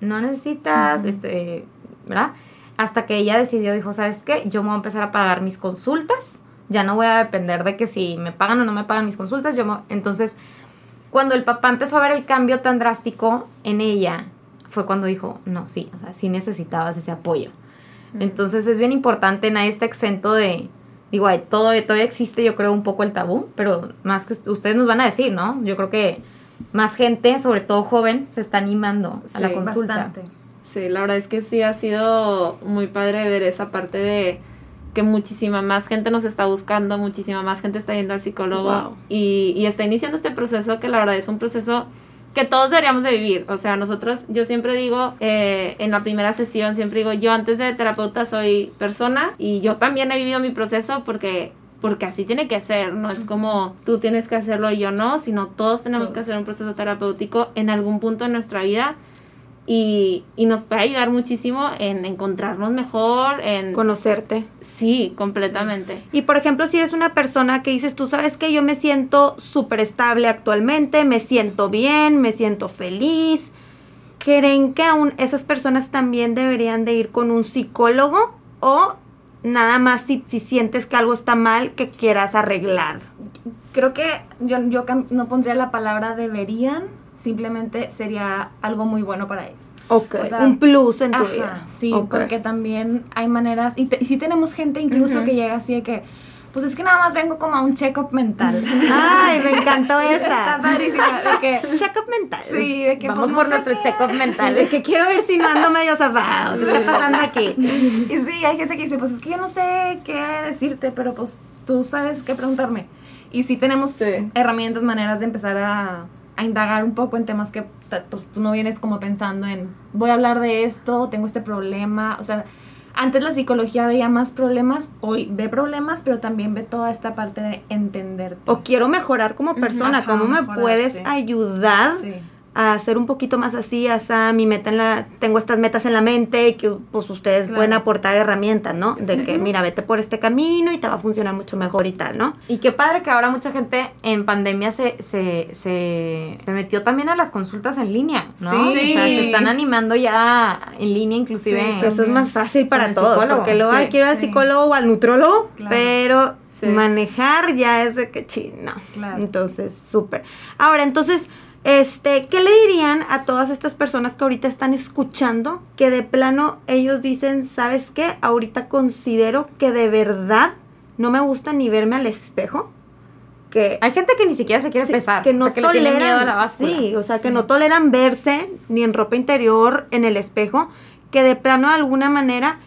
E: no necesitas, este, ¿verdad? Hasta que ella decidió, dijo, ¿sabes qué? Yo me voy a empezar a pagar mis consultas. Ya no voy a depender de que si me pagan o no me pagan mis consultas. Yo me- Entonces, cuando el papá empezó a ver el cambio tan drástico en ella, fue cuando dijo, no, sí, o sea, sí necesitabas ese apoyo. Entonces es bien importante, nadie está exento de, digo, hay- todo, todavía existe yo creo un poco el tabú, pero más que ust- ustedes nos van a decir, ¿no? Yo creo que más gente, sobre todo joven, se está animando a la consulta.
D: Bastante.
C: Sí, la verdad es que sí ha sido muy padre ver esa parte de que muchísima más gente nos está buscando, muchísima más gente está yendo al psicólogo
A: Wow.
C: y, y está iniciando este proceso que la verdad es un proceso que todos deberíamos de vivir. O sea, nosotros, yo siempre digo, eh, en la primera sesión, siempre digo, yo antes de terapeuta soy persona y yo también he vivido mi proceso porque porque así tiene que ser, no es como tú tienes que hacerlo y yo no, sino todos tenemos que hacer un proceso terapéutico en algún punto de nuestra vida y, y nos puede ayudar muchísimo en encontrarnos mejor, en...
A: Conocerte.
C: Sí, completamente.
A: Y por ejemplo, si eres una persona que dices, tú sabes que yo me siento súper estable actualmente, me siento bien, me siento feliz, ¿creen que aún esas personas también deberían de ir con un psicólogo o nada más si, si sientes que algo está mal que quieras arreglar?
D: Creo que yo, yo no pondría la palabra deberían, simplemente sería algo muy bueno para ellos.
A: Ok,
D: O sea,
A: un plus en tu
D: Ajá,
A: vida.
D: Sí,
A: Ok.
D: porque también hay maneras, y, te- y sí tenemos gente incluso
C: Ujú.
D: que llega así de que, pues es que nada más vengo como a un check-up mental. [laughs]
A: Ay, me encantó [laughs]
D: Está
A: esa.
D: padrísima, de que,
A: Check-up mental.
D: sí, de que
E: Vamos
D: pues, no
E: por
D: sé
E: nuestro check-up mental.
A: De que quiero ver si no ando medio zafado. ¿Qué está pasando aquí?
D: Y sí, hay gente que dice, pues es que yo no sé qué decirte, pero pues tú sabes qué preguntarme. Y sí tenemos
C: Sí.
D: herramientas, maneras de empezar a, a indagar un poco en temas que pues, tú no vienes como pensando en, voy a hablar de esto, tengo este problema. O sea, antes la psicología veía más problemas, hoy ve problemas, pero también ve toda esta parte de entender.
A: O quiero mejorar como persona,
D: Ajá,
A: ¿cómo me puedes
D: sí.
A: ayudar
D: Sí.
A: A ser un poquito más así, hasta mi meta en la, tengo estas metas en la mente y que pues ustedes
D: Claro.
A: pueden aportar herramientas, ¿no? De que mira, vete por este camino y te va a funcionar mucho mejor y tal, ¿no?
E: Y qué padre que ahora mucha gente en pandemia se, se, se, se metió también a las consultas en línea, ¿no?
D: Sí.
E: O sea, se están animando ya en línea inclusive.
D: Sí,
A: Que eso es más fácil para todos,
E: psicólogo,
A: porque luego
E: sí,
A: hay que ir al
D: sí.
A: psicólogo o al nutrólogo,
D: Claro.
A: pero
C: Sí.
A: manejar ya es de que chino.
D: Claro.
A: Entonces, súper. Ahora, entonces, este, ¿qué le dirían a todas estas personas que ahorita están escuchando que de plano ellos dicen, ¿sabes qué? Ahorita considero que de verdad no me gusta ni verme al espejo. Que
E: Hay gente que ni siquiera se quiere
A: Sí,
E: pesar,
A: que no
E: o sea, que le tiene
A: toleran,
E: miedo a la báscula.
A: Sí, o sea, que no toleran verse ni en ropa interior, en el espejo, que de plano de alguna manera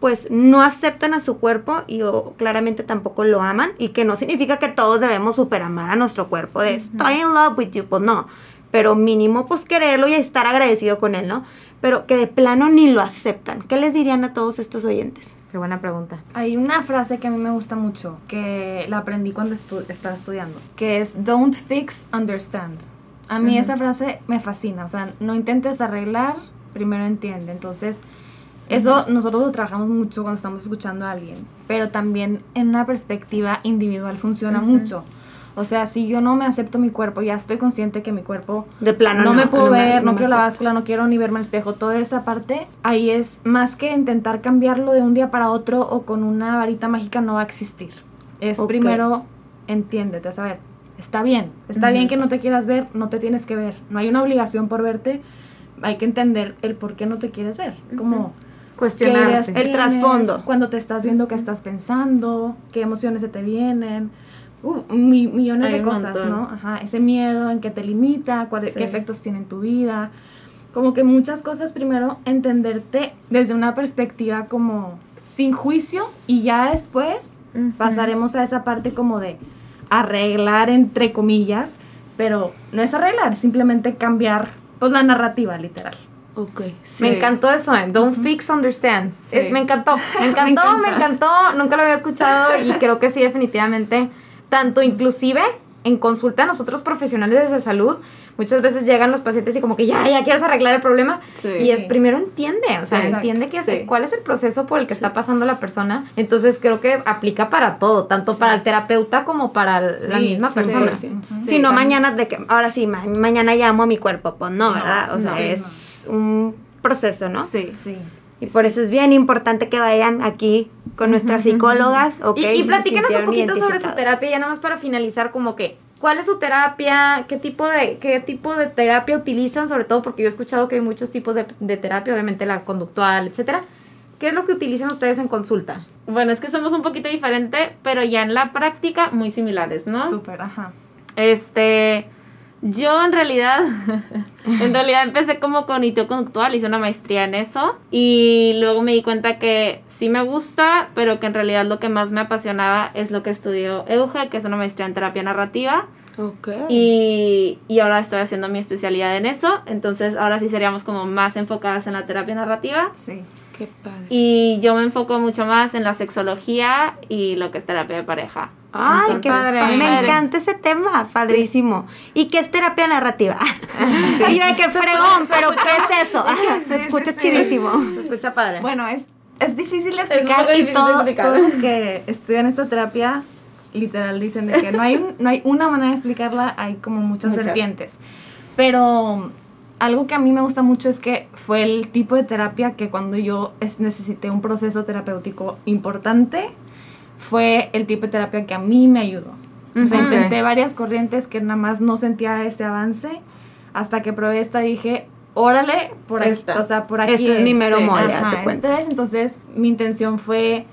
A: pues no aceptan a su cuerpo y o, claramente tampoco lo aman y que no significa que todos debemos superamar a nuestro cuerpo de estoy in love with you, pues no, pero mínimo pues quererlo y estar agradecido con él, ¿no? Pero que de plano ni lo aceptan. ¿Qué les dirían a todos estos oyentes?
E: Qué buena pregunta.
D: Hay una frase que a mí me gusta mucho, que la aprendí cuando estu- estaba estudiando, que es don't fix, understand. A mí esa frase me fascina, o sea, no intentes arreglar, primero entiende. Entonces, eso nosotros lo trabajamos mucho cuando estamos escuchando a alguien, pero también en una perspectiva individual funciona mucho. O sea, si yo no me acepto mi cuerpo, ya estoy consciente que mi cuerpo
A: De plano
D: no, me puedo ver, no,
A: me
D: quiero la báscula, no quiero ni verme al espejo, toda esa parte, ahí es más que intentar cambiarlo de un día para otro o con una varita mágica no va a existir. Es
A: Ok.
D: primero, entiéndete, o sea, a ver, está bien, está bien que no te quieras ver, no te tienes que ver, no hay una obligación por verte, hay que entender el por qué no te quieres ver, como qué ideas
E: Cuestionarte.
A: El trasfondo.
D: Cuando te estás viendo qué estás pensando, qué emociones se te vienen, uh, mi- millones
C: Hay
D: de cosas,
C: montón.
D: ¿no? Ajá, ese miedo en que te limita, cuál-
C: Sí.
D: qué efectos tiene en tu vida. Como que muchas cosas, primero, entenderte desde una perspectiva como sin juicio y ya después pasaremos a esa parte como de arreglar, entre comillas, pero no es arreglar, simplemente cambiar pues la narrativa, literal.
A: Ok.
E: Me
C: Sí.
E: encantó eso, ¿eh? Don't fix, understand.
C: Sí.
E: Eh, me encantó, me [laughs] encantó,
D: encanta.
E: me, encantó. Nunca lo había escuchado y creo que sí, definitivamente. Tanto inclusive en consulta nosotros profesionales de salud, muchas veces llegan los pacientes y como que ya, ya quieres arreglar el problema.
C: Sí.
E: Y es primero entiende, o sea,
D: Exacto.
E: entiende que es-
C: Sí.
E: cuál es el proceso por el que está pasando la persona. Entonces creo que aplica para todo, tanto para el terapeuta como para la misma
D: sí,
E: persona.
A: Si no,
C: también.
A: mañana de que, ahora sí, ma- mañana llamo a mi cuerpo, pues no,
D: No,
A: ¿verdad? O sea,
D: no.
A: es un proceso, ¿no?
C: Sí.
D: Sí.
A: Y por eso es bien importante que vayan aquí con nuestras psicólogas, ¿ok?
E: Y, y platícanos un poquito sobre su terapia, ya nada más para finalizar, como que, ¿cuál es su terapia? ¿Qué tipo de, qué tipo de terapia utilizan? Sobre todo porque yo he escuchado que hay muchos tipos de, de terapia, obviamente la conductual, etcétera. ¿Qué es lo que utilizan ustedes en consulta?
C: Bueno, es que somos un poquito diferente, pero ya en la práctica muy similares, ¿no?
D: Súper, ajá.
C: Este, yo en realidad, [laughs] en realidad empecé como cognitivo conductual, hice una maestría en eso y luego me di cuenta que sí me gusta, pero que en realidad lo que más me apasionaba es lo que estudió Euge, que es una maestría en terapia narrativa
A: Ok.
C: y, y ahora estoy haciendo mi especialidad en eso, entonces ahora sí seríamos como más enfocadas en la terapia narrativa
D: Sí.
A: Qué padre.
C: y yo me enfoco mucho más en la sexología y lo que es terapia de pareja.
A: Ay,
C: Entonces,
A: qué
E: padre.
A: Me
C: padre.
A: encanta ese tema, padrísimo. ¿Y qué es terapia narrativa? [laughs] [laughs] y yo de qué fregón, pero ¿qué es eso? [laughs] se escucha chidísimo.
E: Se escucha padre.
D: Bueno, es, es difícil explicar y
C: difícil de
D: todo-
C: explicar.
D: todos los que estudian esta terapia literal dicen de que no hay, no hay una manera de explicarla, hay como muchas
C: Muchas.
D: vertientes. Pero algo que a mí me gusta mucho es que fue el tipo de terapia que cuando yo es- necesité un proceso terapéutico importante, fue el tipo de terapia que a mí me ayudó. O sea, intenté varias corrientes que nada más no sentía ese avance, hasta que probé esta dije, órale, por aquí,
C: Esta.
D: o sea, por aquí
A: Este es mi mero mole,
D: Ajá, este es, entonces mi intención fue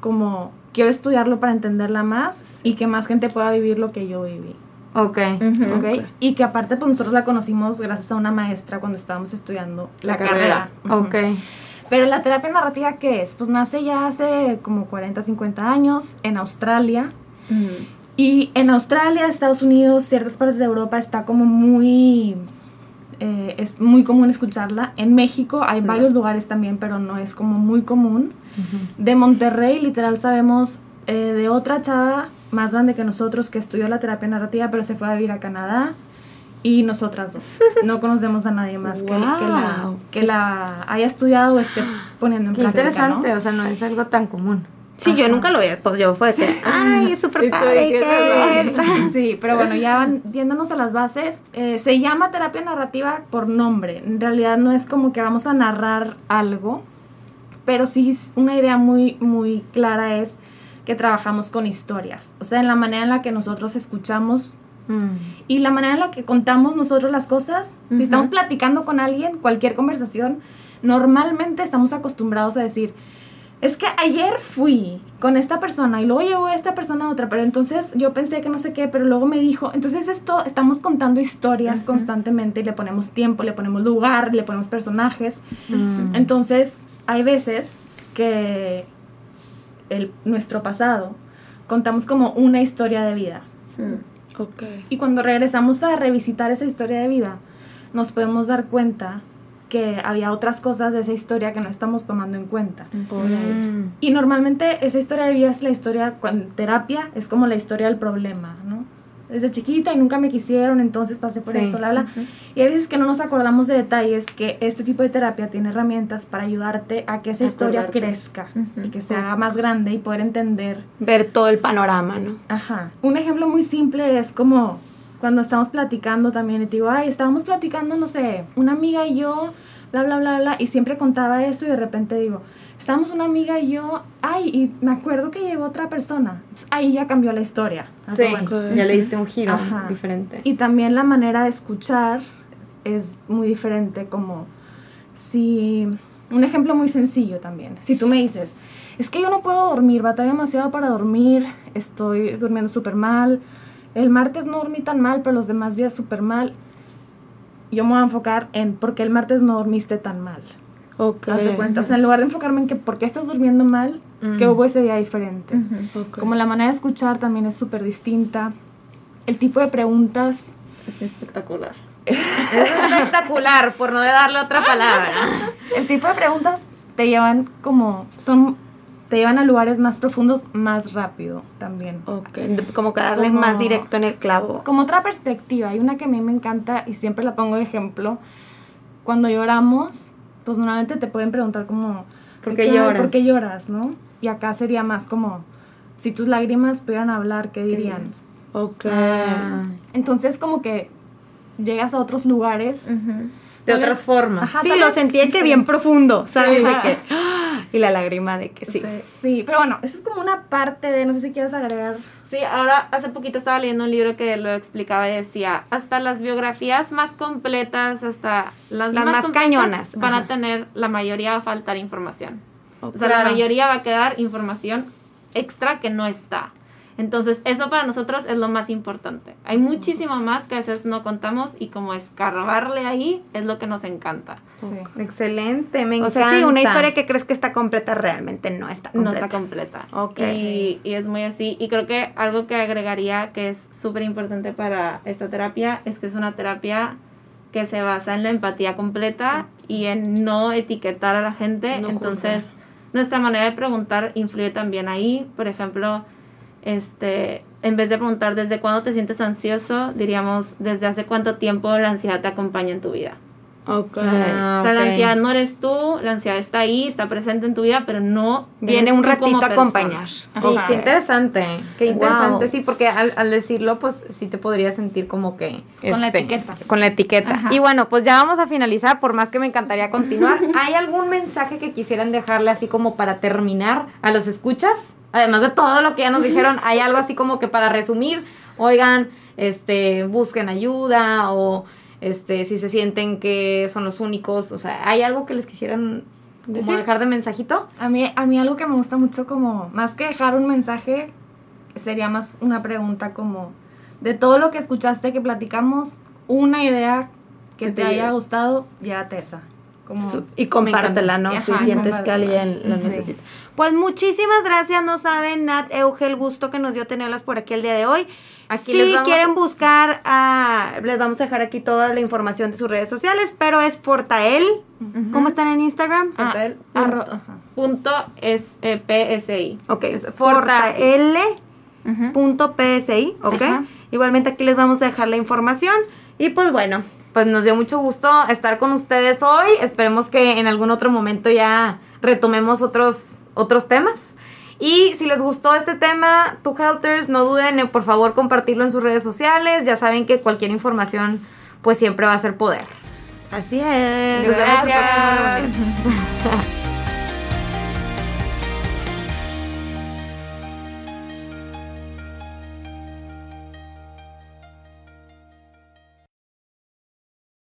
D: como quiero estudiarlo para entenderla más y que más gente pueda vivir lo que yo viví.
E: Ok.
C: Ujú.
D: ¿ok? Y que aparte pues nosotros la conocimos gracias a una maestra cuando estábamos estudiando la,
C: La
D: carrera.
C: carrera.
E: Ok.
D: Pero la terapia narrativa, ¿qué es? Pues nace ya hace como 40, 50 años en Australia. Y en Australia, Estados Unidos, ciertas partes de Europa está como muy... eh, es muy común escucharla. En México hay varios lugares también, pero no es como muy común. De Monterrey, literal, sabemos eh, de otra chava más grande que nosotros que estudió la terapia narrativa, pero se fue a vivir a Canadá. Y nosotras dos. No conocemos a nadie más que, que la, que la haya estudiado o esté poniendo en
E: Qué
D: práctica.
E: interesante,
D: ¿no?
E: o sea, no es algo tan común.
A: Sí, yo nunca lo vi, pues yo fue ay, es súper
C: ¿Y tú de
A: padre. [laughs]
D: Sí, pero bueno, ya van yéndonos a las bases. eh, se llama terapia narrativa por nombre. En realidad no es como que vamos a narrar algo, pero sí es una idea muy, muy clara es que trabajamos con historias. O sea, en la manera en la que nosotros escuchamos
E: Mm.
D: y la manera en la que contamos nosotros las cosas. Si estamos platicando con alguien, cualquier conversación, normalmente estamos acostumbrados a decir, es que ayer fui con esta persona y luego llegó esta persona a otra, pero entonces yo pensé que no sé qué, pero luego me dijo, entonces esto, estamos contando historias constantemente y le ponemos tiempo, le ponemos lugar, le ponemos personajes.
E: Mm.
D: Entonces, hay veces que el, nuestro pasado contamos como una historia de vida.
C: Mm.
A: Ok.
D: Y cuando regresamos a revisitar esa historia de vida, nos podemos dar cuenta que había otras cosas de esa historia que no estamos tomando en cuenta.
E: Mm.
D: Y normalmente esa historia de vida es la historia, cuando terapia es como la historia del problema, ¿no? Desde chiquita y nunca me quisieron, entonces pasé por
E: Sí.
D: esto, la, la. Y hay veces que no nos acordamos de detalles que este tipo de terapia tiene herramientas para ayudarte a que esa historia crezca
C: Ujú.
D: y que se haga más grande y poder entender
A: Ver todo el panorama, ¿no?
D: Ajá. Un ejemplo muy simple es como cuando estamos platicando también y te digo, ay, estábamos platicando, no sé, una amiga y yo, bla, bla, bla, bla, y siempre contaba eso y de repente digo, estábamos una amiga y yo, ay, y me acuerdo que llegó otra persona. Entonces, ahí ya cambió la historia. ¿haz de
E: Sí, ya le diste un giro
D: Ajá.
E: diferente.
D: Y también la manera de escuchar es muy diferente, como si, un ejemplo muy sencillo también, si tú me dices, es que yo no puedo dormir, batalla demasiado para dormir, estoy durmiendo súper mal, el martes no dormí tan mal, pero los demás días súper mal, yo me voy a enfocar en por qué el martes no dormiste tan mal.
A: Ok.
D: ¿Haz de cuenta? O sea, en lugar de enfocarme en que por qué estás durmiendo mal, que
E: Mm.
D: hubo ese día diferente. Como la manera de escuchar también es súper distinta. El tipo de preguntas
C: Es espectacular. [laughs]
E: Es espectacular, por no darle otra palabra.
D: El tipo de preguntas te llevan como son te llevan a lugares más profundos más rápido también.
A: Ok. De- Como que darle
D: Como-
A: más directo en el clavo.
D: Como otra perspectiva, hay una que a mí me encanta y siempre la pongo de ejemplo. Cuando lloramos, pues normalmente te pueden preguntar como
E: ¿Por
D: ¿de
E: qué
D: ay,
E: lloras?
D: ¿Por qué lloras, no? Y acá sería más como si tus lágrimas pudieran hablar, ¿qué dirían?
A: Ok.
E: Ah,
D: Entonces como que llegas a otros lugares.
C: Ujú.
E: de
D: Tal
E: otras
D: vez-
E: formas.
D: Ajá,
A: sí, lo sentí de que bien profundo, ¿sabes? De que. [laughs] y la lágrima de que sí.
D: Sí, pero bueno, eso es como una parte de, no sé si quieres agregar.
C: Sí, ahora hace poquito estaba leyendo un libro que lo explicaba y decía, hasta las biografías más completas, hasta las,
A: Las más cañonas,
C: van a tener, la mayoría va a faltar información.
A: Ok.
C: O sea, la mayoría va a quedar información extra que no está. Entonces, eso para nosotros es lo más importante. Hay muchísimo más que a veces no contamos y como escarbarle ahí es lo que nos encanta.
D: Sí.
E: Excelente, me
A: O
E: encanta.
A: sea, sí, una historia que crees que está completa realmente no está
C: No
A: completa.
C: está completa.
A: Ok.
C: Y, y es muy así. Y creo que algo que agregaría que es súper importante para esta terapia es que es una terapia que se basa en la empatía completa y en no etiquetar a la gente.
A: No
C: Entonces,
A: juzgar.
C: nuestra manera de preguntar influye también ahí. Por ejemplo, este, en vez de preguntar desde cuándo te sientes ansioso, diríamos desde hace cuánto tiempo la ansiedad te acompaña en tu vida.
A: Ok.
E: Ah,
C: o sea, la ansiedad no eres tú, la ansiedad está ahí, está presente en tu vida, pero no
A: Viene un ratito
C: como
A: a acompañar.
E: Sí,
A: Ok.
E: qué interesante, qué interesante,
A: Wow.
E: sí, porque al, al decirlo, pues sí te podría sentir como que...
D: Con la
E: este,
D: etiqueta.
E: Con la etiqueta.
C: Ajá.
E: Y bueno, pues ya vamos a finalizar, por más que me encantaría continuar. [laughs] ¿Hay algún mensaje que quisieran dejarle así como para terminar a los escuchas? Además de todo lo que ya nos dijeron, ¿hay algo así como que para resumir? Oigan, este, busquen ayuda o este, si se sienten que son los únicos, o sea, ¿hay algo que les quisieran como
A: Decir.
E: dejar de mensajito?
D: A mí, a mí algo que me gusta mucho como, más que dejar un mensaje, sería más una pregunta como, de todo lo que escuchaste que platicamos, una idea que
C: Que
D: te,
C: te
D: haya gustado, llévate esa. como...
A: Y compártela, ¿no?
D: Ajá,
A: si sientes que alguien lo
D: Sí.
A: Pues muchísimas gracias, no saben, Nat, Euge, el gusto que nos dio tenerlas por aquí el día de hoy.
E: Aquí
A: si
E: les vamos
A: quieren
E: a-
A: buscar, ah, les vamos a dejar aquí toda la información de sus redes sociales, pero es Fortael. ¿Cómo están en Instagram?
D: Ah, ajá.
C: Punto es, eh, PSI.
A: Ok,
E: es Forta,
A: Fortael. Punto PSI, ¿ok? Igualmente aquí les vamos a dejar la información. Y pues bueno,
E: Pues nos dio mucho gusto estar con ustedes hoy. Esperemos que en algún otro momento ya retomemos otros, otros temas. Y si les gustó este tema, tu Helters, no duden en por favor compartirlo en sus redes sociales. Ya saben que cualquier información pues siempre va a ser poder.
A: así es.
E: Nos vemos
C: Gracias. [laughs]